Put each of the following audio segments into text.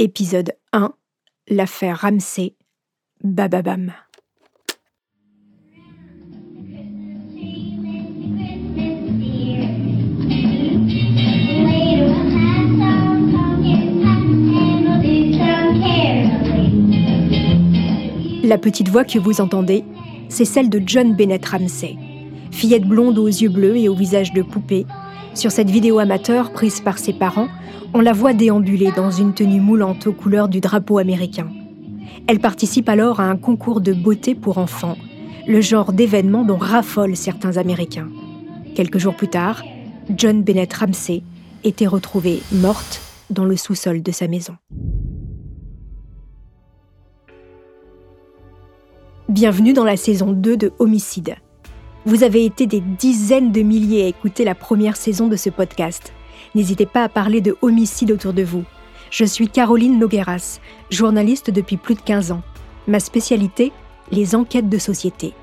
Épisode 1 L'affaire Ramsey. Bababam. La petite voix que vous entendez, c'est celle de John Bennett Ramsey, fillette blonde aux yeux bleus et au visage de poupée. Sur cette vidéo amateur prise par ses parents, on la voit déambuler dans une tenue moulante aux couleurs du drapeau américain. Elle participe alors à un concours de beauté pour enfants, le genre d'événement dont raffolent certains Américains. Quelques jours plus tard, John Bennett Ramsey était retrouvée morte dans le sous-sol de sa maison. Bienvenue dans la saison 2 de Homicide. Vous avez été des dizaines de milliers à écouter la première saison de ce podcast. N'hésitez pas à parler de homicide autour de vous. Je suis Caroline Nogueras, journaliste depuis plus de 15 ans. Ma spécialité, les enquêtes de société.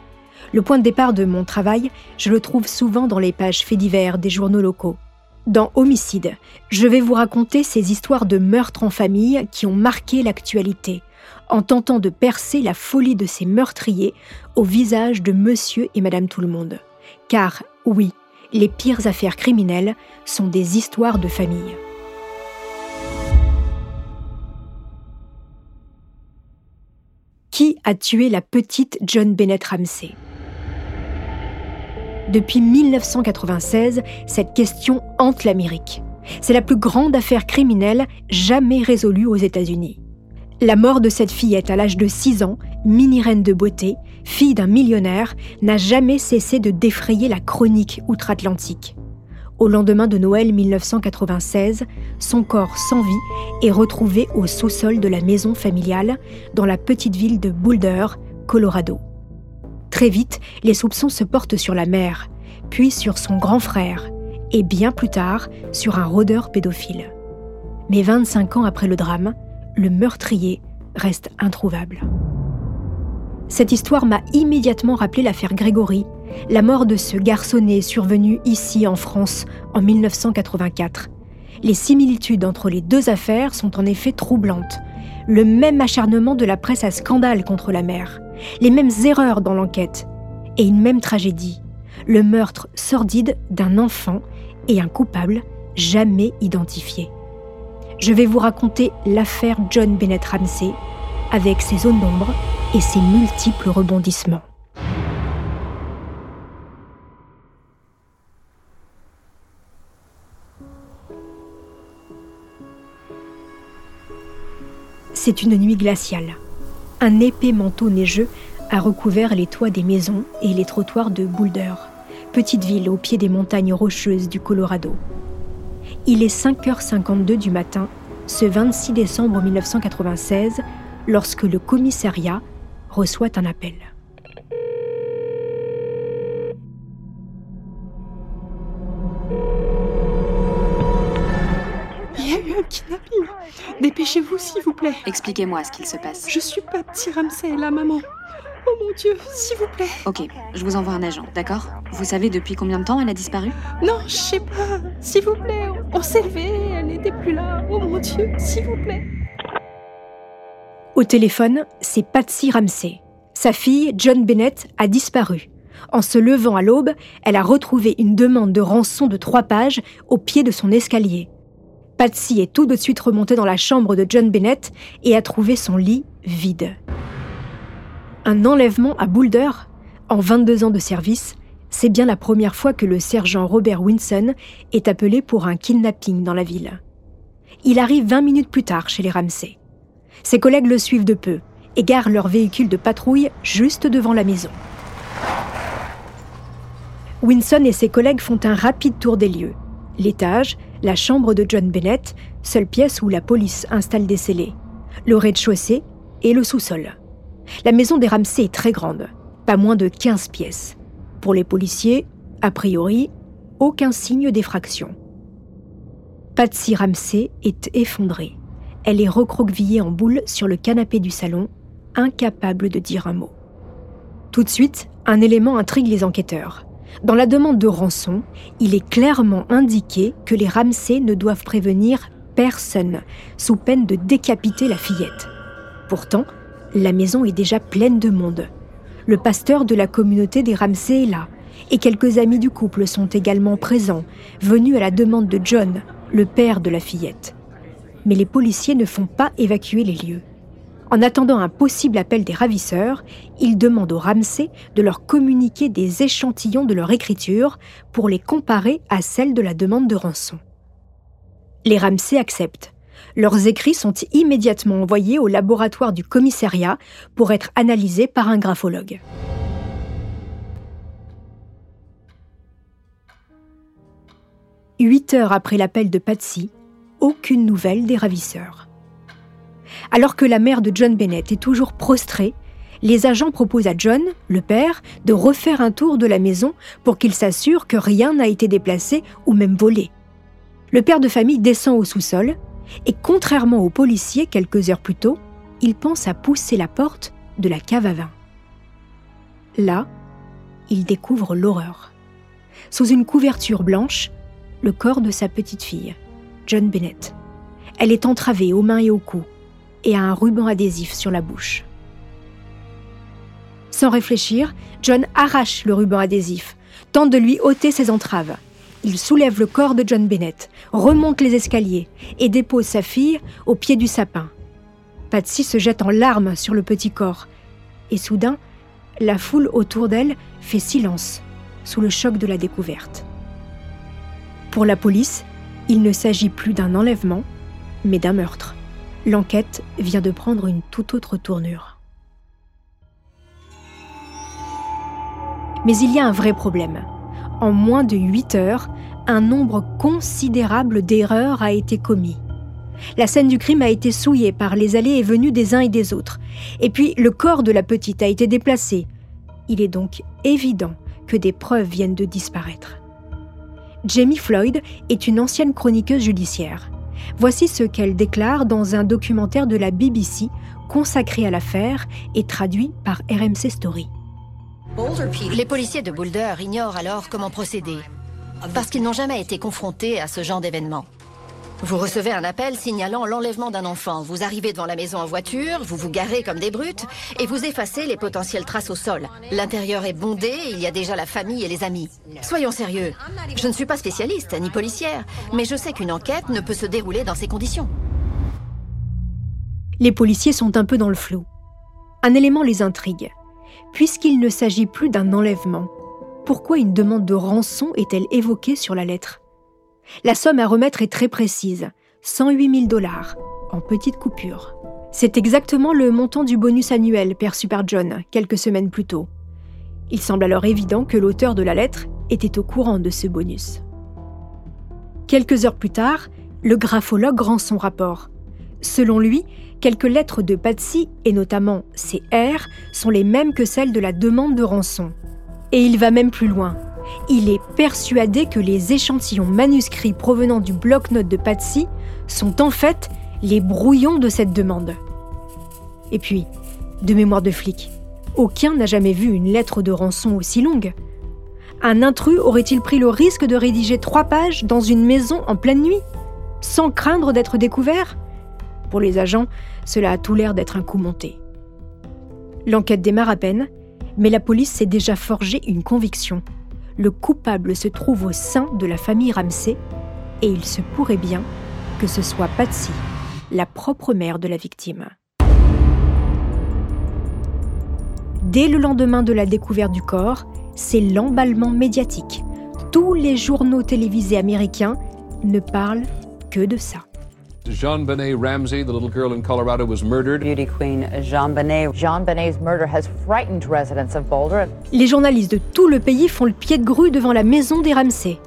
Le point de départ de mon travail, je le trouve souvent dans les pages faits divers des journaux locaux. Dans Homicide, je vais vous raconter ces histoires de meurtres en famille qui ont marqué l'actualité, en tentant de percer la folie de ces meurtriers au visage de monsieur et madame tout le monde. Car, oui, les pires affaires criminelles sont des histoires de famille. Qui a tué la petite John Bennett Ramsey? Depuis 1996, cette question hante l'Amérique. C'est la plus grande affaire criminelle jamais résolue aux États-Unis. La mort de cette fillette à l'âge de 6 ans, mini-reine de beauté, fille d'un millionnaire, n'a jamais cessé de défrayer la chronique outre-Atlantique. Au lendemain de Noël 1996, son corps sans vie est retrouvé au sous-sol de la maison familiale dans la petite ville de Boulder, Colorado. Très vite, les soupçons se portent sur la mère, puis sur son grand frère, et bien plus tard sur un rôdeur pédophile. Mais 25 ans après le drame, le meurtrier reste introuvable. Cette histoire m'a immédiatement rappelé l'affaire Grégory, la mort de ce garçonnet survenu ici en France en 1984. Les similitudes entre les deux affaires sont en effet troublantes. Le même acharnement de la presse à scandale contre la mère, les mêmes erreurs dans l'enquête et une même tragédie, le meurtre sordide d'un enfant et un coupable jamais identifié je vais vous raconter l'affaire John Bennett Ramsey avec ses zones d'ombre et ses multiples rebondissements. C'est une nuit glaciale. Un épais manteau neigeux a recouvert les toits des maisons et les trottoirs de Boulder, petite ville au pied des montagnes rocheuses du Colorado. Il est 5h52 du matin, ce 26 décembre 1996, lorsque le commissariat reçoit un appel. Il y a eu un kidnapping. Dépêchez-vous, s'il vous plaît. Expliquez-moi ce qu'il se passe. Je suis pas Ramsey, la maman. Oh mon Dieu, s'il vous plaît. Ok, je vous envoie un agent, d'accord? Vous savez depuis combien de temps elle a disparu? Non, je sais pas. S'il vous plaît, on s'est levé, elle n'était plus là. Oh mon Dieu, s'il vous plaît. Au téléphone, c'est Patsy Ramsey. Sa fille, John Bennett, a disparu. En se levant à l'aube, elle a retrouvé une demande de rançon de trois pages au pied de son escalier. Patsy est tout de suite remontée dans la chambre de John Bennett et a trouvé son lit vide. Un enlèvement à Boulder En 22 ans de service, c'est bien la première fois que le sergent Robert Winson est appelé pour un kidnapping dans la ville. Il arrive 20 minutes plus tard chez les Ramsey. Ses collègues le suivent de peu et garent leur véhicule de patrouille juste devant la maison. Winson et ses collègues font un rapide tour des lieux. L'étage, la chambre de John Bennett, seule pièce où la police installe des scellés, le rez-de-chaussée et le sous-sol. La maison des Ramsey est très grande, pas moins de 15 pièces. Pour les policiers, a priori, aucun signe d'effraction. Patsy Ramsey est effondrée. Elle est recroquevillée en boule sur le canapé du salon, incapable de dire un mot. Tout de suite, un élément intrigue les enquêteurs. Dans la demande de rançon, il est clairement indiqué que les Ramsey ne doivent prévenir personne, sous peine de décapiter la fillette. Pourtant, la maison est déjà pleine de monde. Le pasteur de la communauté des Ramsey est là, et quelques amis du couple sont également présents, venus à la demande de John, le père de la fillette. Mais les policiers ne font pas évacuer les lieux. En attendant un possible appel des ravisseurs, ils demandent aux Ramsey de leur communiquer des échantillons de leur écriture pour les comparer à celles de la demande de rançon. Les Ramsey acceptent. Leurs écrits sont immédiatement envoyés au laboratoire du commissariat pour être analysés par un graphologue. Huit heures après l'appel de Patsy, aucune nouvelle des ravisseurs. Alors que la mère de John Bennett est toujours prostrée, les agents proposent à John, le père, de refaire un tour de la maison pour qu'il s'assure que rien n'a été déplacé ou même volé. Le père de famille descend au sous-sol et contrairement aux policiers quelques heures plus tôt, il pense à pousser la porte de la cave à vin. Là, il découvre l'horreur. Sous une couverture blanche, le corps de sa petite fille, John Bennett. Elle est entravée aux mains et au cou et a un ruban adhésif sur la bouche. Sans réfléchir, John arrache le ruban adhésif, tente de lui ôter ses entraves. Il soulève le corps de John Bennett, remonte les escaliers et dépose sa fille au pied du sapin. Patsy se jette en larmes sur le petit corps. Et soudain, la foule autour d'elle fait silence sous le choc de la découverte. Pour la police, il ne s'agit plus d'un enlèvement, mais d'un meurtre. L'enquête vient de prendre une toute autre tournure. Mais il y a un vrai problème. En moins de 8 heures, un nombre considérable d'erreurs a été commis. La scène du crime a été souillée par les allées et venues des uns et des autres. Et puis le corps de la petite a été déplacé. Il est donc évident que des preuves viennent de disparaître. Jamie Floyd est une ancienne chroniqueuse judiciaire. Voici ce qu'elle déclare dans un documentaire de la BBC consacré à l'affaire et traduit par RMC Story. Les policiers de Boulder ignorent alors comment procéder, parce qu'ils n'ont jamais été confrontés à ce genre d'événement. Vous recevez un appel signalant l'enlèvement d'un enfant. Vous arrivez devant la maison en voiture, vous vous garez comme des brutes et vous effacez les potentielles traces au sol. L'intérieur est bondé, il y a déjà la famille et les amis. Soyons sérieux. Je ne suis pas spécialiste ni policière, mais je sais qu'une enquête ne peut se dérouler dans ces conditions. Les policiers sont un peu dans le flou. Un élément les intrigue. Puisqu'il ne s'agit plus d'un enlèvement, pourquoi une demande de rançon est-elle évoquée sur la lettre? La somme à remettre est très précise, 108 000 dollars, en petites coupures. C'est exactement le montant du bonus annuel perçu par John quelques semaines plus tôt. Il semble alors évident que l'auteur de la lettre était au courant de ce bonus. Quelques heures plus tard, le graphologue rend son rapport. Selon lui, quelques lettres de Patsy, et notamment ses R, sont les mêmes que celles de la demande de rançon. Et il va même plus loin. Il est persuadé que les échantillons manuscrits provenant du bloc-notes de Patsy sont en fait les brouillons de cette demande. Et puis, de mémoire de flic, aucun n'a jamais vu une lettre de rançon aussi longue. Un intrus aurait-il pris le risque de rédiger trois pages dans une maison en pleine nuit, sans craindre d'être découvert? Pour les agents, cela a tout l'air d'être un coup monté. L'enquête démarre à peine, mais la police s'est déjà forgé une conviction le coupable se trouve au sein de la famille Ramsey et il se pourrait bien que ce soit Patsy, la propre mère de la victime. Dès le lendemain de la découverte du corps, c'est l'emballement médiatique. Tous les journaux télévisés américains ne parlent que de ça. Jean Benet Ramsey, the little girl in Colorado, was murdered. Beauty queen Jean Benet. Jean Benet's murder has frightened residents of Boulder. Les journalistes de tout le pays font le pied de grue devant la maison des Ramsey.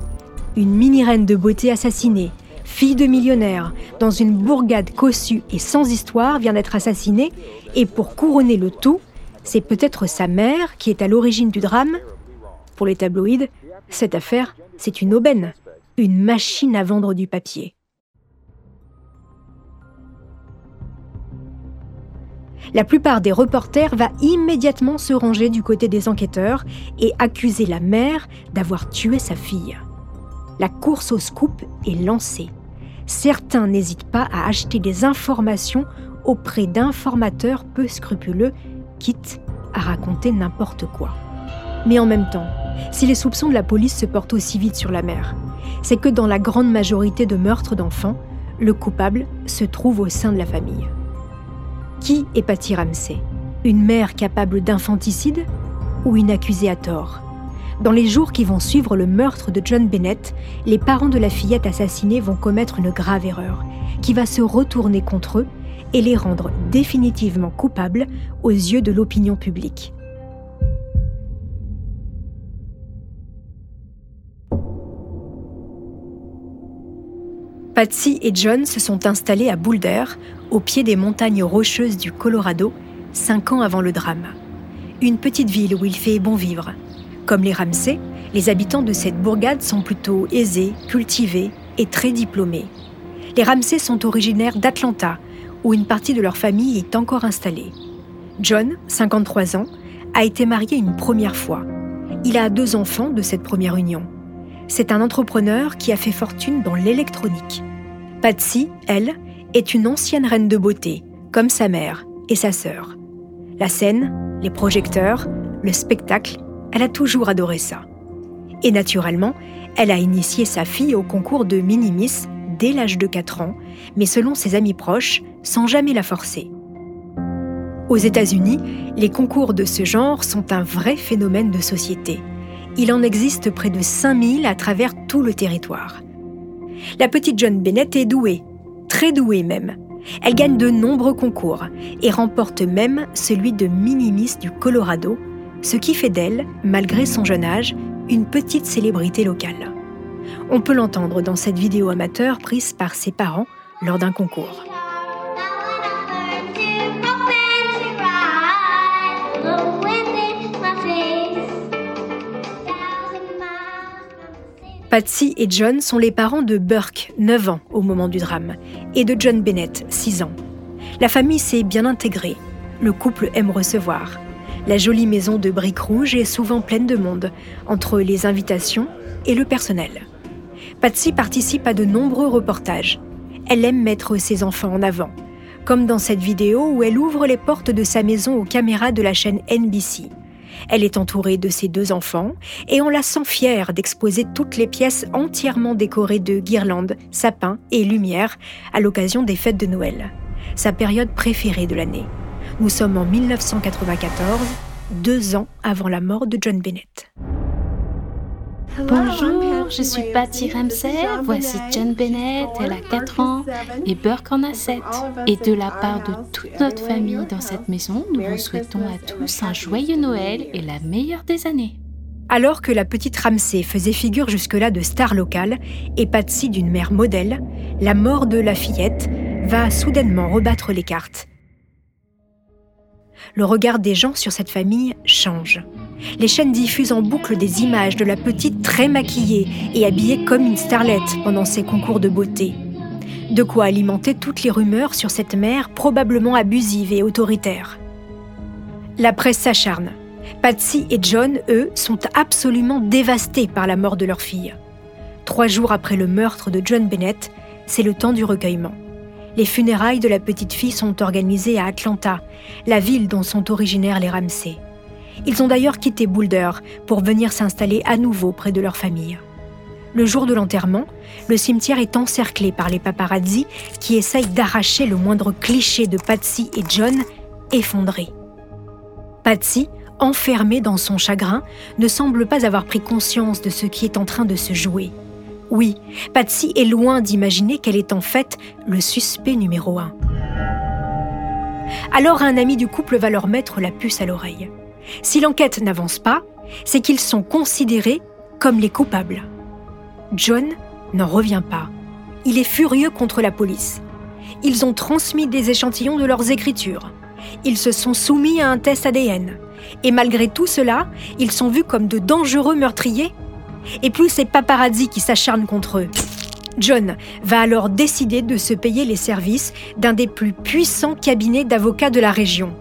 Une mini-reine de beauté assassinée, fille de millionnaire, dans une bourgade cossue et sans histoire, vient d'être assassinée, et pour couronner le tout, c'est peut-être sa mère qui est à l'origine du drame. Pour les tabloïds, cette affaire, c'est une aubaine, une machine à vendre du papier. La plupart des reporters va immédiatement se ranger du côté des enquêteurs et accuser la mère d'avoir tué sa fille. La course au scoop est lancée. certains n'hésitent pas à acheter des informations auprès d'informateurs peu scrupuleux, quitte à raconter n'importe quoi. Mais en même temps, si les soupçons de la police se portent aussi vite sur la mère, c'est que dans la grande majorité de meurtres d'enfants, le coupable se trouve au sein de la famille. Qui est Patty Ramsey Une mère capable d'infanticide ou une accusée à tort? Dans les jours qui vont suivre le meurtre de John Bennett, les parents de la fillette assassinée vont commettre une grave erreur qui va se retourner contre eux et les rendre définitivement coupables aux yeux de l'opinion publique. Patsy et John se sont installés à Boulder, au pied des montagnes rocheuses du Colorado, cinq ans avant le drame. Une petite ville où il fait bon vivre. Comme les Ramsey, les habitants de cette bourgade sont plutôt aisés, cultivés et très diplômés. Les Ramsey sont originaires d'Atlanta, où une partie de leur famille est encore installée. John, 53 ans, a été marié une première fois. Il a deux enfants de cette première union. C'est un entrepreneur qui a fait fortune dans l'électronique. Patsy, elle, est une ancienne reine de beauté, comme sa mère et sa sœur. La scène, les projecteurs, le spectacle, elle a toujours adoré ça. Et naturellement, elle a initié sa fille au concours de Minimis dès l'âge de 4 ans, mais selon ses amis proches, sans jamais la forcer. Aux États-Unis, les concours de ce genre sont un vrai phénomène de société. Il en existe près de 5000 à travers tout le territoire. La petite John Bennett est douée, très douée même. Elle gagne de nombreux concours et remporte même celui de Minimis du Colorado, ce qui fait d'elle, malgré son jeune âge, une petite célébrité locale. On peut l'entendre dans cette vidéo amateur prise par ses parents lors d'un concours. Patsy et John sont les parents de Burke, 9 ans au moment du drame, et de John Bennett, 6 ans. La famille s'est bien intégrée. Le couple aime recevoir. La jolie maison de briques rouges est souvent pleine de monde, entre les invitations et le personnel. Patsy participe à de nombreux reportages. Elle aime mettre ses enfants en avant, comme dans cette vidéo où elle ouvre les portes de sa maison aux caméras de la chaîne NBC. Elle est entourée de ses deux enfants et on la sent fière d'exposer toutes les pièces entièrement décorées de guirlandes, sapins et lumières à l'occasion des fêtes de Noël, sa période préférée de l'année. Nous sommes en 1994, deux ans avant la mort de John Bennett. Bonjour, je suis Patty Ramsey, voici John Bennett, elle a 4 ans et Burke en a 7. Et de la part de toute notre famille dans cette maison, nous vous souhaitons à tous un joyeux Noël et la meilleure des années. Alors que la petite Ramsey faisait figure jusque-là de star locale et Patsy d'une mère modèle, la mort de la fillette va soudainement rebattre les cartes. Le regard des gens sur cette famille change. Les chaînes diffusent en boucle des images de la petite très maquillée et habillée comme une starlette pendant ses concours de beauté. De quoi alimenter toutes les rumeurs sur cette mère probablement abusive et autoritaire. La presse s'acharne. Patsy et John, eux, sont absolument dévastés par la mort de leur fille. Trois jours après le meurtre de John Bennett, c'est le temps du recueillement. Les funérailles de la petite fille sont organisées à Atlanta, la ville dont sont originaires les Ramsey. Ils ont d'ailleurs quitté Boulder pour venir s'installer à nouveau près de leur famille. Le jour de l'enterrement, le cimetière est encerclé par les paparazzi qui essayent d'arracher le moindre cliché de Patsy et John effondrés. Patsy, enfermée dans son chagrin, ne semble pas avoir pris conscience de ce qui est en train de se jouer. Oui, Patsy est loin d'imaginer qu'elle est en fait le suspect numéro un. Alors un ami du couple va leur mettre la puce à l'oreille. Si l'enquête n'avance pas, c'est qu'ils sont considérés comme les coupables. John n'en revient pas. Il est furieux contre la police. Ils ont transmis des échantillons de leurs écritures. Ils se sont soumis à un test ADN. Et malgré tout cela, ils sont vus comme de dangereux meurtriers. Et plus c'est paparazzi qui s'acharnent contre eux. John va alors décider de se payer les services d'un des plus puissants cabinets d'avocats de la région.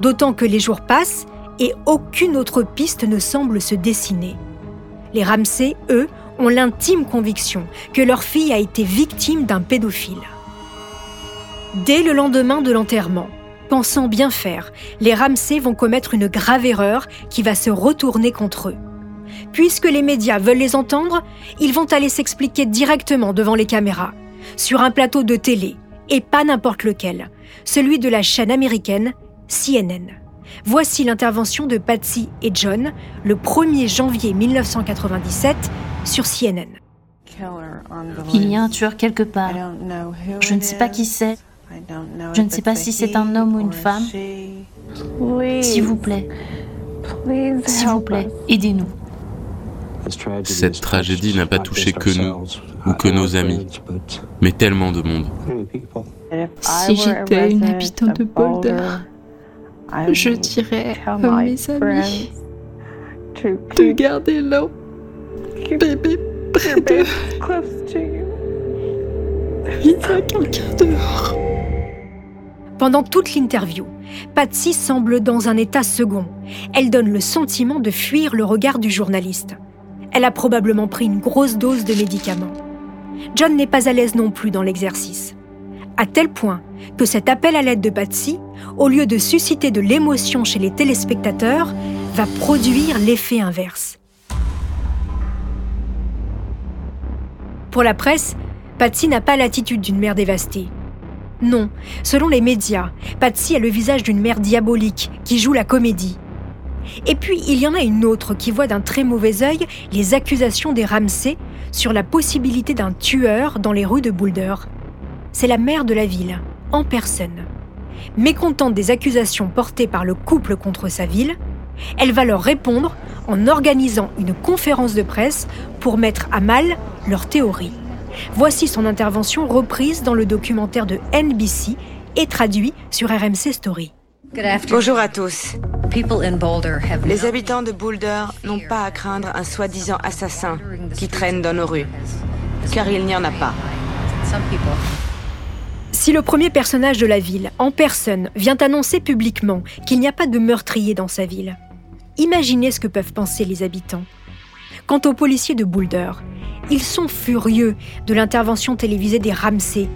D'autant que les jours passent et aucune autre piste ne semble se dessiner. Les Ramsey, eux, ont l'intime conviction que leur fille a été victime d'un pédophile. Dès le lendemain de l'enterrement, pensant bien faire, les Ramsey vont commettre une grave erreur qui va se retourner contre eux. Puisque les médias veulent les entendre, ils vont aller s'expliquer directement devant les caméras, sur un plateau de télé, et pas n'importe lequel, celui de la chaîne américaine CNN. Voici l'intervention de Patsy et John le 1er janvier 1997 sur CNN. Il y a un tueur quelque part. Je ne sais pas qui c'est. Je ne sais pas si c'est un homme ou une femme. S'il vous plaît, s'il vous plaît, aidez-nous. Cette tragédie n'a pas touché que nous ou que nos amis, mais tellement de monde. Si j'étais une habitante de Boulder, je dirais à mes amis de garder leur bébé près d'eux. Il y a quelqu'un dehors. Pendant toute l'interview, Patsy semble dans un état second. Elle donne le sentiment de fuir le regard du journaliste. Elle a probablement pris une grosse dose de médicaments. John n'est pas à l'aise non plus dans l'exercice. À tel point que cet appel à l'aide de Patsy, au lieu de susciter de l'émotion chez les téléspectateurs, va produire l'effet inverse. Pour la presse, Patsy n'a pas l'attitude d'une mère dévastée. Non, selon les médias, Patsy a le visage d'une mère diabolique qui joue la comédie. Et puis, il y en a une autre qui voit d'un très mauvais œil les accusations des Ramsey sur la possibilité d'un tueur dans les rues de Boulder. C'est la maire de la ville, en personne. Mécontente des accusations portées par le couple contre sa ville, elle va leur répondre en organisant une conférence de presse pour mettre à mal leur théorie. Voici son intervention reprise dans le documentaire de NBC et traduit sur RMC Story. Bonjour à tous. Les habitants de Boulder n'ont pas à craindre un soi-disant assassin qui traîne dans nos rues, car il n'y en a pas. Si le premier personnage de la ville, en personne, vient annoncer publiquement qu'il n'y a pas de meurtrier dans sa ville, imaginez ce que peuvent penser les habitants. Quant aux policiers de Boulder, ils sont furieux de l'intervention télévisée des Ramsey.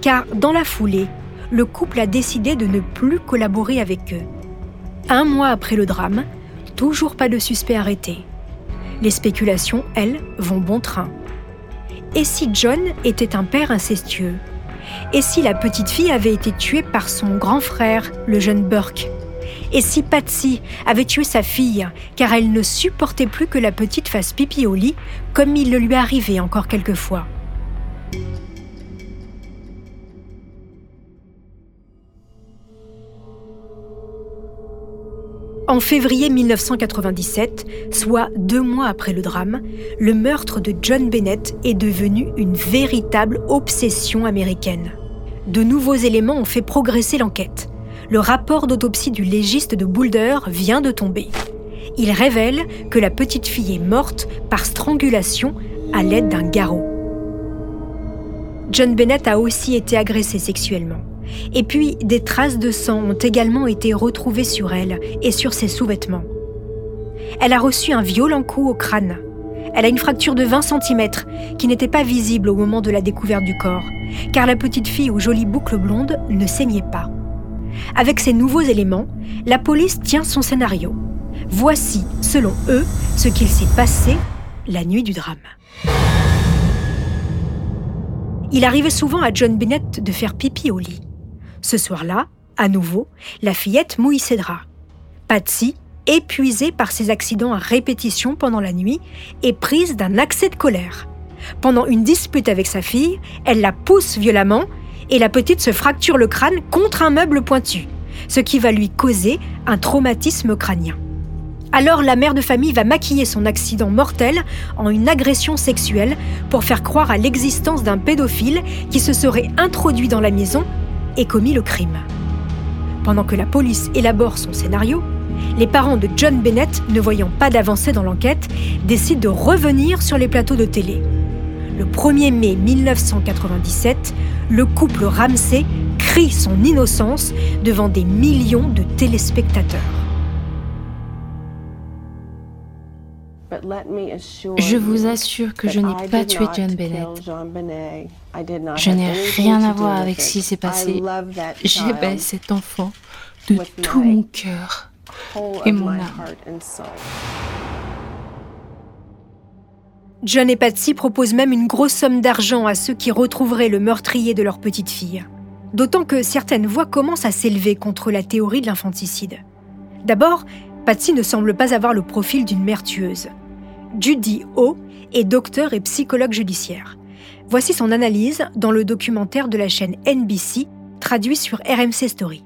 Car dans la foulée, le couple a décidé de ne plus collaborer avec eux. Un mois après le drame, toujours pas de suspect arrêté. Les spéculations, elles, vont bon train. Et si John était un père incestueux Et si la petite fille avait été tuée par son grand frère, le jeune Burke? Et si Patsy avait tué sa fille, car elle ne supportait plus que la petite fasse pipi au lit, comme il le lui arrivait encore quelquefois? En février 1997, soit deux mois après le drame, le meurtre de John Bennett est devenu une véritable obsession américaine. De nouveaux éléments ont fait progresser l'enquête le rapport d'autopsie du légiste de Boulder vient de tomber. Il révèle que la petite fille est morte par strangulation à l'aide d'un garrot. John Bennett a aussi été agressé sexuellement. Et puis, des traces de sang ont également été retrouvées sur elle et sur ses sous-vêtements. Elle a reçu un violent coup au crâne. Elle a une fracture de 20 cm qui n'était pas visible au moment de la découverte du corps, car la petite fille aux jolies boucles blondes ne saignait pas. Avec ces nouveaux éléments, la police tient son scénario. Voici, selon eux, ce qu'il s'est passé la nuit du drame. Il arrivait souvent à John Bennett de faire pipi au lit. Ce soir-là, à nouveau, la fillette mouille ses draps. Patsy, épuisée par ses accidents à répétition pendant la nuit, est prise d'un accès de colère. Pendant une dispute avec sa fille, elle la pousse violemment et la petite se fracture le crâne contre un meuble pointu, ce qui va lui causer un traumatisme crânien. Alors la mère de famille va maquiller son accident mortel en une agression sexuelle pour faire croire à l'existence d'un pédophile qui se serait introduit dans la maison et commis le crime. Pendant que la police élabore son scénario, les parents de John Bennett, ne voyant pas d'avancée dans l'enquête, décident de revenir sur les plateaux de télé. Le 1er mai 1997, le couple Ramsey crie son innocence devant des millions de téléspectateurs. Je vous assure que je n'ai pas tué John Bennett. Je n'ai rien à voir avec ce qui s'est passé. J'aimais cet enfant de tout mon cœur et mon âme. John et Patsy proposent même une grosse somme d'argent à ceux qui retrouveraient le meurtrier de leur petite fille. D'autant que certaines voix commencent à s'élever contre la théorie de l'infanticide. D'abord, Patsy ne semble pas avoir le profil d'une mère tueuse. Judy O est docteur et psychologue judiciaire. Voici son analyse dans le documentaire de la chaîne NBC, traduit sur RMC Story.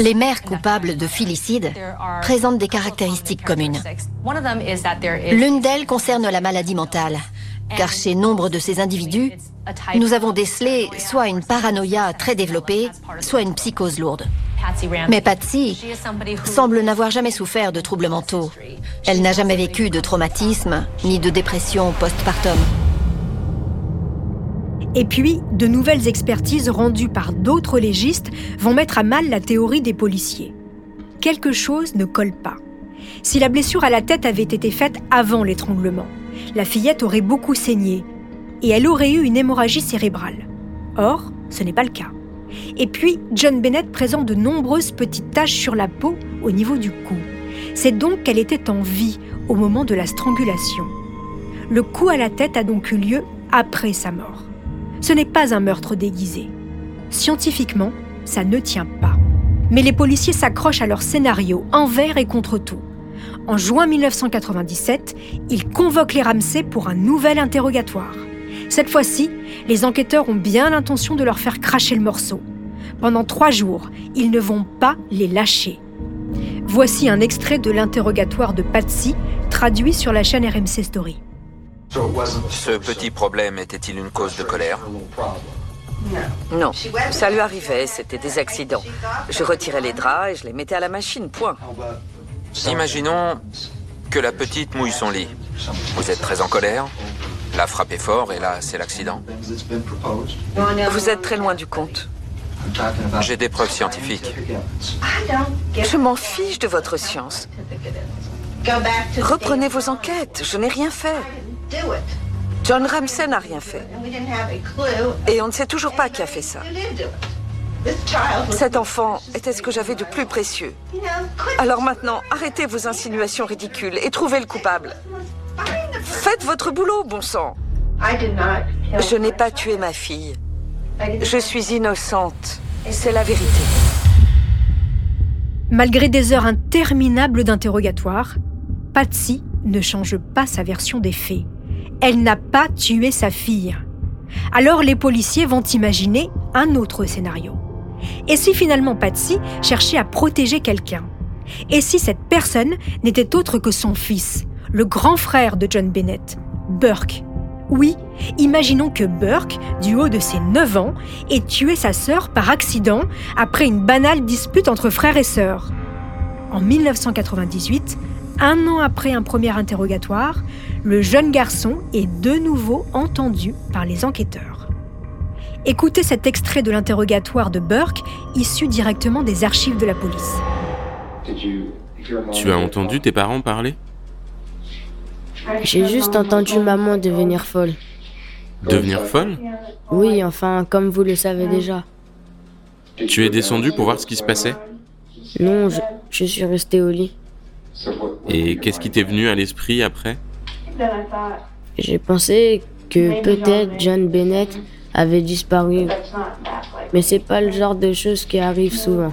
Les mères coupables de filicide présentent des caractéristiques communes. L'une d'elles concerne la maladie mentale, car chez nombre de ces individus, nous avons décelé soit une paranoïa très développée, soit une psychose lourde. Mais Patsy semble n'avoir jamais souffert de troubles mentaux. Elle n'a jamais vécu de traumatisme ni de dépression postpartum. Et puis, de nouvelles expertises rendues par d'autres légistes vont mettre à mal la théorie des policiers. Quelque chose ne colle pas. Si la blessure à la tête avait été faite avant l'étranglement, la fillette aurait beaucoup saigné et elle aurait eu une hémorragie cérébrale. Or, ce n'est pas le cas. Et puis, John Bennett présente de nombreuses petites taches sur la peau au niveau du cou. C'est donc qu'elle était en vie au moment de la strangulation. Le coup à la tête a donc eu lieu après sa mort. Ce n'est pas un meurtre déguisé. Scientifiquement, ça ne tient pas. Mais les policiers s'accrochent à leur scénario envers et contre tout. En juin 1997, ils convoquent les Ramsey pour un nouvel interrogatoire. Cette fois-ci, les enquêteurs ont bien l'intention de leur faire cracher le morceau. Pendant trois jours, ils ne vont pas les lâcher. Voici un extrait de l'interrogatoire de Patsy, traduit sur la chaîne RMC Story. Ce petit problème était-il une cause de colère Non, ça lui arrivait, c'était des accidents. Je retirais les draps et je les mettais à la machine, point. Imaginons que la petite mouille son lit. Vous êtes très en colère, la frappe fort et là, c'est l'accident. Vous êtes très loin du compte. J'ai des preuves scientifiques. Je m'en fiche de votre science. Reprenez vos enquêtes, je n'ai rien fait. John Ramsey n'a rien fait. Et on ne sait toujours pas qui a fait ça. Cet enfant était ce que j'avais de plus précieux. Alors maintenant, arrêtez vos insinuations ridicules et trouvez le coupable. Faites votre boulot, bon sang. Je n'ai pas tué ma fille. Je suis innocente. C'est la vérité. Malgré des heures interminables d'interrogatoire, Patsy ne change pas sa version des faits elle n'a pas tué sa fille. Alors les policiers vont imaginer un autre scénario. Et si finalement Patsy cherchait à protéger quelqu'un? Et si cette personne n'était autre que son fils, le grand frère de John Bennett, Burke? Oui, imaginons que Burke, du haut de ses 9 ans, ait tué sa sœur par accident après une banale dispute entre frères et sœurs. En 1998, un an après un premier interrogatoire, le jeune garçon est de nouveau entendu par les enquêteurs. Écoutez cet extrait de l'interrogatoire de Burke, issu directement des archives de la police. Tu as entendu tes parents parler? J'ai juste entendu maman devenir folle. Devenir folle? Oui, enfin, comme vous le savez déjà. Tu es descendu pour voir ce qui se passait? Non, je, je suis resté au lit. Et qu'est-ce qui t'est venu à l'esprit après? J'ai pensé que peut-être John Bennett avait disparu. Mais c'est pas le genre de choses qui arrivent souvent.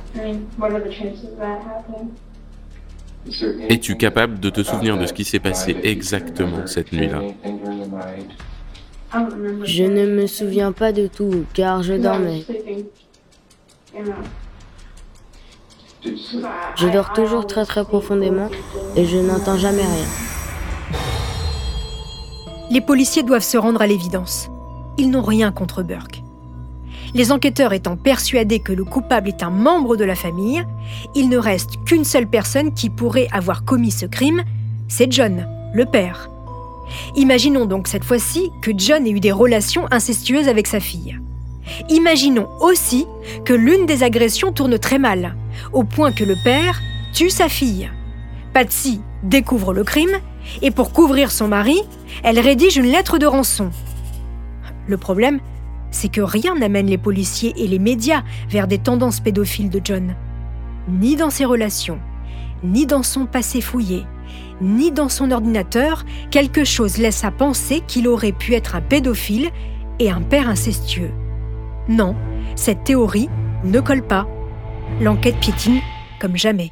Es-tu capable de te souvenir de ce qui s'est passé exactement cette nuit-là? Je ne me souviens pas de tout, car je dormais. Je dors toujours très très profondément et je n'entends jamais rien. Les policiers doivent se rendre à l'évidence. Ils n'ont rien contre Burke. Les enquêteurs étant persuadés que le coupable est un membre de la famille, il ne reste qu'une seule personne qui pourrait avoir commis ce crime, c'est John, le père. Imaginons donc cette fois-ci que John ait eu des relations incestueuses avec sa fille. Imaginons aussi que l'une des agressions tourne très mal, au point que le père tue sa fille. Patsy découvre le crime Et pour couvrir son mari, elle rédige une lettre de rançon. Le problème, c'est que rien n'amène les policiers et les médias vers des tendances pédophiles de John. Ni dans ses relations, ni dans son passé fouillé, ni dans son ordinateur, quelque chose laisse à penser qu'il aurait pu être un pédophile et un père incestueux. Non, cette théorie ne colle pas. L'enquête piétine comme jamais.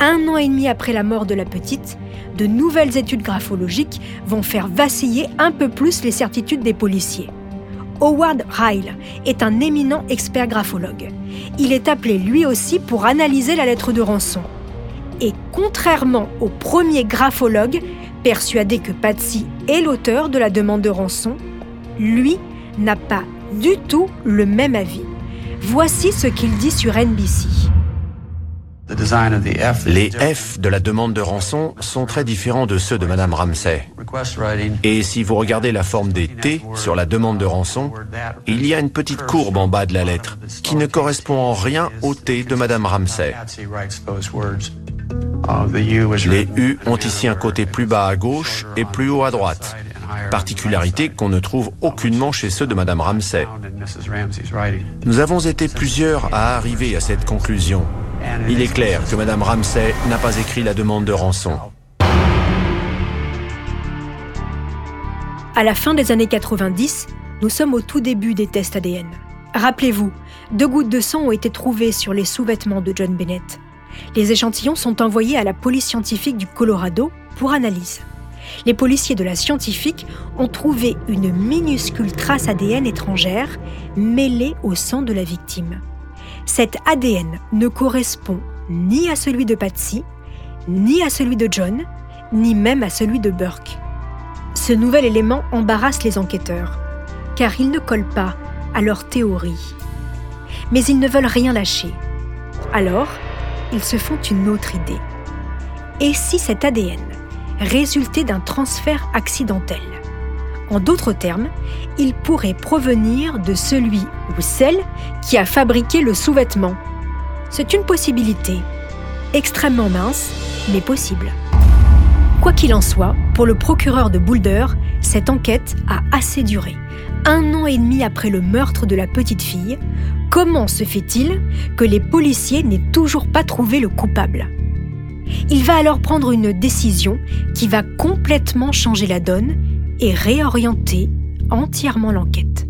Un an et demi après la mort de la petite, de nouvelles études graphologiques vont faire vaciller un peu plus les certitudes des policiers. Howard Ryle est un éminent expert graphologue. Il est appelé lui aussi pour analyser la lettre de rançon. Et contrairement au premier graphologue, persuadé que Patsy est l'auteur de la demande de rançon, lui n'a pas du tout le même avis. Voici ce qu'il dit sur NBC. Les F de la demande de rançon sont très différents de ceux de Madame Ramsay. Et si vous regardez la forme des T sur la demande de rançon, il y a une petite courbe en bas de la lettre qui ne correspond en rien au T de Madame Ramsay. Les U ont ici un côté plus bas à gauche et plus haut à droite, particularité qu'on ne trouve aucunement chez ceux de Madame Ramsay. Nous avons été plusieurs à arriver à cette conclusion. Il est clair que Madame Ramsay n'a pas écrit la demande de rançon. À la fin des années 90, nous sommes au tout début des tests ADN. Rappelez-vous, deux gouttes de sang ont été trouvées sur les sous-vêtements de John Bennett. Les échantillons sont envoyés à la police scientifique du Colorado pour analyse. Les policiers de la scientifique ont trouvé une minuscule trace ADN étrangère mêlée au sang de la victime. Cet ADN ne correspond ni à celui de Patsy, ni à celui de John, ni même à celui de Burke. Ce nouvel élément embarrasse les enquêteurs, car il ne colle pas à leur théorie. Mais ils ne veulent rien lâcher. Alors, ils se font une autre idée. Et si cet ADN résultait d'un transfert accidentel? En d'autres termes, il pourrait provenir de celui ou celle qui a fabriqué le sous-vêtement. C'est une possibilité, extrêmement mince, mais possible. Quoi qu'il en soit, pour le procureur de Boulder, cette enquête a assez duré. Un an et demi après le meurtre de la petite fille, comment se fait-il que les policiers n'aient toujours pas trouvé le coupable? Il va alors prendre une décision qui va complètement changer la donne et réorienter entièrement l'enquête.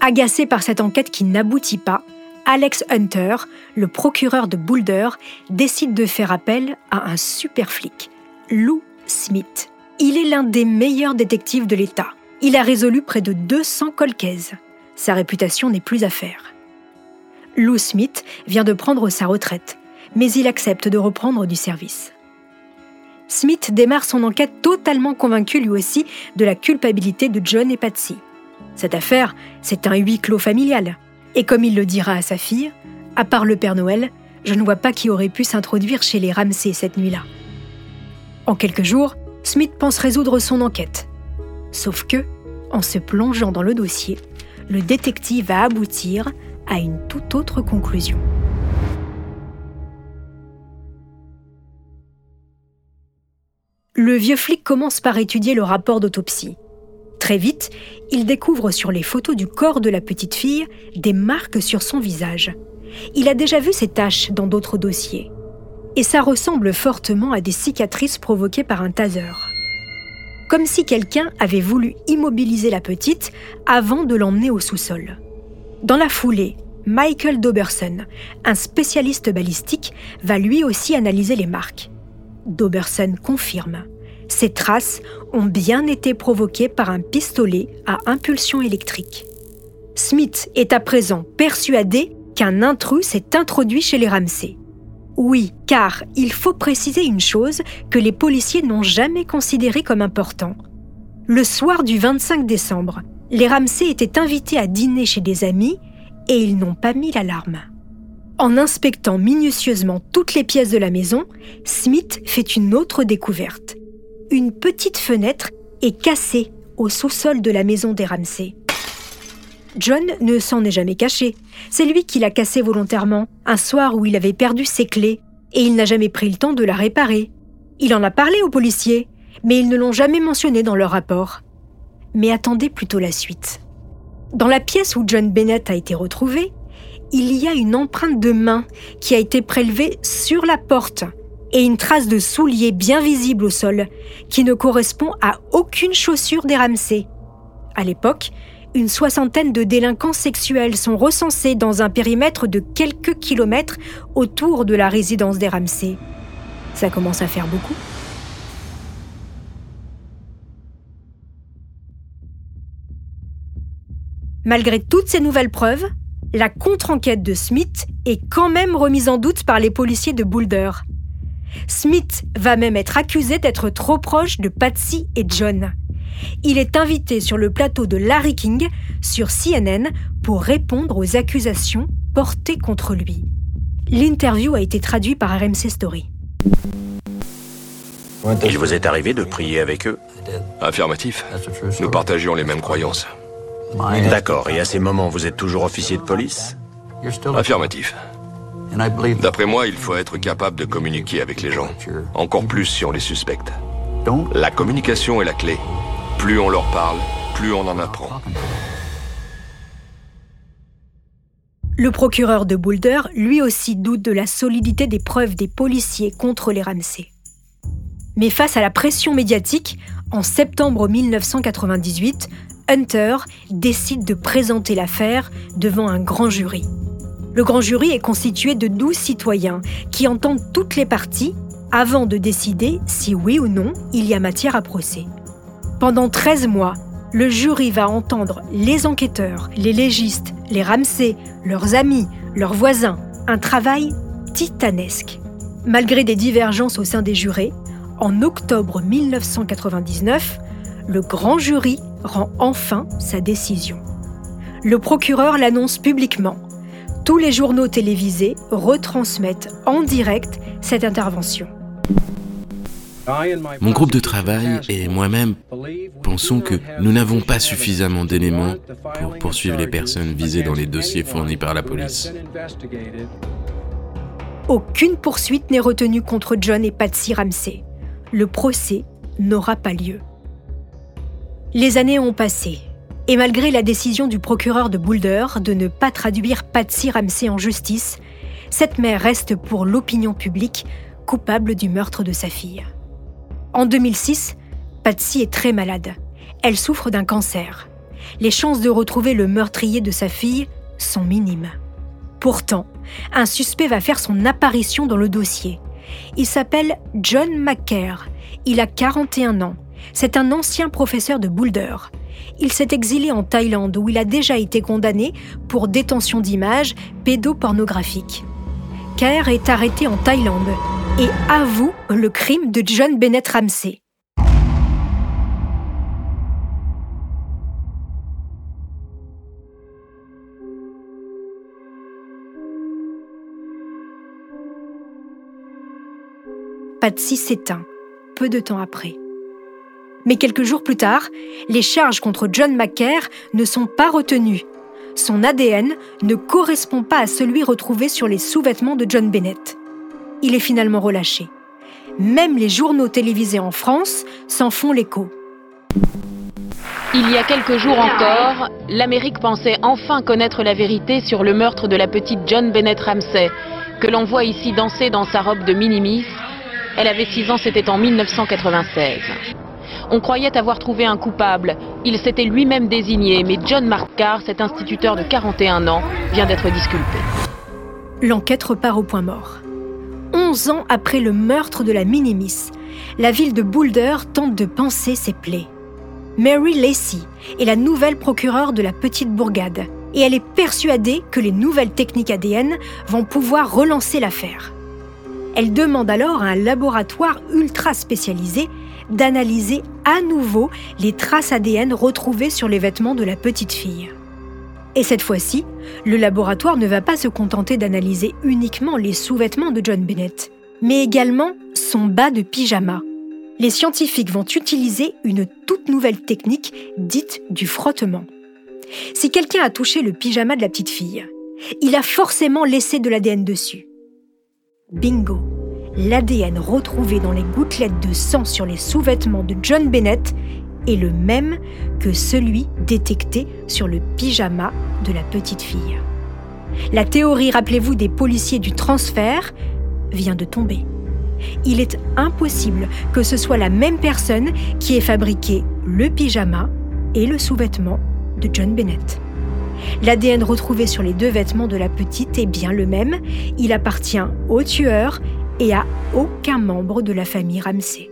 Agacé par cette enquête qui n'aboutit pas, Alex Hunter, le procureur de Boulder, décide de faire appel à un super flic, Lou Smith. Il est l'un des meilleurs détectives de l'État. Il a résolu près de 200 colcaises. Sa réputation n'est plus à faire. Lou Smith vient de prendre sa retraite, mais il accepte de reprendre du service. Smith démarre son enquête totalement convaincu lui aussi de la culpabilité de John et Patsy. Cette affaire, c'est un huis clos familial. Et comme il le dira à sa fille, à part le Père Noël, je ne vois pas qui aurait pu s'introduire chez les Ramsey cette nuit-là. En quelques jours, Smith pense résoudre son enquête. Sauf que, en se plongeant dans le dossier, le détective va aboutir à une toute autre conclusion. Le vieux flic commence par étudier le rapport d'autopsie. Très vite, il découvre sur les photos du corps de la petite fille des marques sur son visage. Il a déjà vu ces taches dans d'autres dossiers. Et ça ressemble fortement à des cicatrices provoquées par un taser. Comme si quelqu'un avait voulu immobiliser la petite avant de l'emmener au sous-sol. Dans la foulée, Michael Doberson, un spécialiste balistique, va lui aussi analyser les marques. Doberson confirme. Ces traces ont bien été provoquées par un pistolet à impulsion électrique. Smith est à présent persuadé qu'un intrus s'est introduit chez les Ramsey. Oui, car il faut préciser une chose que les policiers n'ont jamais considérée comme important. Le soir du 25 décembre, les Ramsey étaient invités à dîner chez des amis et ils n'ont pas mis l'alarme. En inspectant minutieusement toutes les pièces de la maison, Smith fait une autre découverte. Une petite fenêtre est cassée au sous-sol de la maison des Ramsey. John ne s'en est jamais caché. C'est lui qui l'a cassée volontairement, un soir où il avait perdu ses clés, et il n'a jamais pris le temps de la réparer. Il en a parlé aux policiers, mais ils ne l'ont jamais mentionné dans leur rapport. Mais attendez plutôt la suite. Dans la pièce où John Bennett a été retrouvé, il y a une empreinte de main qui a été prélevée sur la porte et une trace de soulier bien visible au sol qui ne correspond à aucune chaussure des Ramsey. À l'époque, une soixantaine de délinquants sexuels sont recensés dans un périmètre de quelques kilomètres autour de la résidence des Ramsey. Ça commence à faire beaucoup. Malgré toutes ces nouvelles preuves, la contre-enquête de Smith est quand même remise en doute par les policiers de Boulder. Smith va même être accusé d'être trop proche de Patsy et John. Il est invité sur le plateau de Larry King sur CNN pour répondre aux accusations portées contre lui. L'interview a été traduite par RMC Story. Il vous est arrivé de prier avec eux? Affirmatif. Nous partagions les mêmes croyances. D'accord, et à ces moments, vous êtes toujours officier de police? Affirmatif. D'après moi, il faut être capable de communiquer avec les gens, encore plus si on les suspecte. La communication est la clé. Plus on leur parle, plus on en apprend. Le procureur de Boulder, lui aussi, doute de la solidité des preuves des policiers contre les Ramsey. Mais face à la pression médiatique, en septembre 1998, Hunter décide de présenter l'affaire devant un grand jury. Le grand jury est constitué de 12 citoyens qui entendent toutes les parties avant de décider si oui ou non il y a matière à procès. Pendant 13 mois, le jury va entendre les enquêteurs, les légistes, les Ramsey, leurs amis, leurs voisins, un travail titanesque. Malgré des divergences au sein des jurés, en octobre 1999, le grand jury rend enfin sa décision. Le procureur l'annonce publiquement. Tous les journaux télévisés retransmettent en direct cette intervention. Mon groupe de travail et moi-même pensons que nous n'avons pas suffisamment d'éléments pour poursuivre les personnes visées dans les dossiers fournis par la police. Aucune poursuite n'est retenue contre John et Patsy Ramsey. Le procès n'aura pas lieu. Les années ont passé, et malgré la décision du procureur de Boulder de ne pas traduire Patsy Ramsey en justice, cette mère reste pour l'opinion publique coupable du meurtre de sa fille. En 2006, Patsy est très malade. Elle souffre d'un cancer. Les chances de retrouver le meurtrier de sa fille sont minimes. Pourtant, un suspect va faire son apparition dans le dossier. Il s'appelle John McCare. Il a 41 ans c'est un ancien professeur de Boulder. Il s'est exilé en Thaïlande où il a déjà été condamné pour détention d'images pédopornographiques. Kerr est arrêté en Thaïlande et avoue le crime de John Bennett Ramsey. Patsy s'éteint peu de temps après. Mais quelques jours plus tard, les charges contre John McCare ne sont pas retenues. Son ADN ne correspond pas à celui retrouvé sur les sous-vêtements de John Bennett. Il est finalement relâché. Même les journaux télévisés en France s'en font l'écho. Il y a quelques jours encore, l'Amérique pensait enfin connaître la vérité sur le meurtre de la petite John Bennett Ramsey, que l'on voit ici danser dans sa robe de minimis. Elle avait 6 ans, c'était en 1996. On croyait avoir trouvé un coupable. Il s'était lui-même désigné, mais John Markar, cet instituteur de 41 ans, vient d'être disculpé. L'enquête repart au point mort. 11 ans après le meurtre de la Minimis, la ville de Boulder tente de penser ses plaies. Mary Lacey est la nouvelle procureure de la petite bourgade et elle est persuadée que les nouvelles techniques ADN vont pouvoir relancer l'affaire. Elle demande alors à un laboratoire ultra spécialisé d'analyser à nouveau les traces ADN retrouvées sur les vêtements de la petite fille. Et cette fois-ci, le laboratoire ne va pas se contenter d'analyser uniquement les sous-vêtements de John Bennett, mais également son bas de pyjama. Les scientifiques vont utiliser une toute nouvelle technique dite du frottement. Si quelqu'un a touché le pyjama de la petite fille, il a forcément laissé de l'ADN dessus. Bingo L'ADN retrouvé dans les gouttelettes de sang sur les sous-vêtements de John Bennett est le même que celui détecté sur le pyjama de la petite fille. La théorie, rappelez-vous, des policiers du transfert vient de tomber. Il est impossible que ce soit la même personne qui ait fabriqué le pyjama et le sous-vêtement de John Bennett. L'ADN retrouvé sur les deux vêtements de la petite est bien le même. Il appartient au tueur et à aucun membre de la famille Ramsey.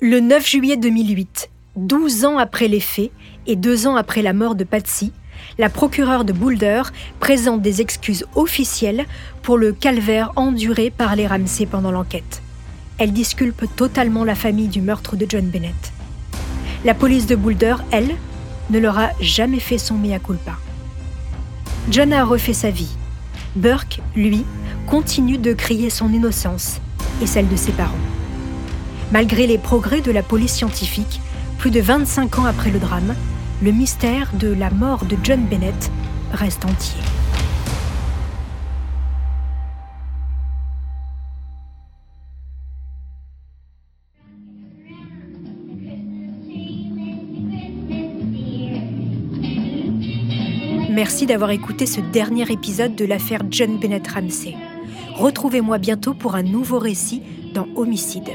Le 9 juillet 2008, 12 ans après les faits et deux ans après la mort de Patsy, la procureure de Boulder présente des excuses officielles pour le calvaire enduré par les Ramsey pendant l'enquête. Elle disculpe totalement la famille du meurtre de John Bennett. La police de Boulder, elle, ne leur a jamais fait son mea culpa. John a refait sa vie. Burke, lui, continue de crier son innocence et celle de ses parents. Malgré les progrès de la police scientifique, plus de 25 ans après le drame, le mystère de la mort de John Bennett reste entier. Merci d'avoir écouté ce dernier épisode de l'affaire John Bennett Ramsey. Retrouvez-moi bientôt pour un nouveau récit dans Homicide.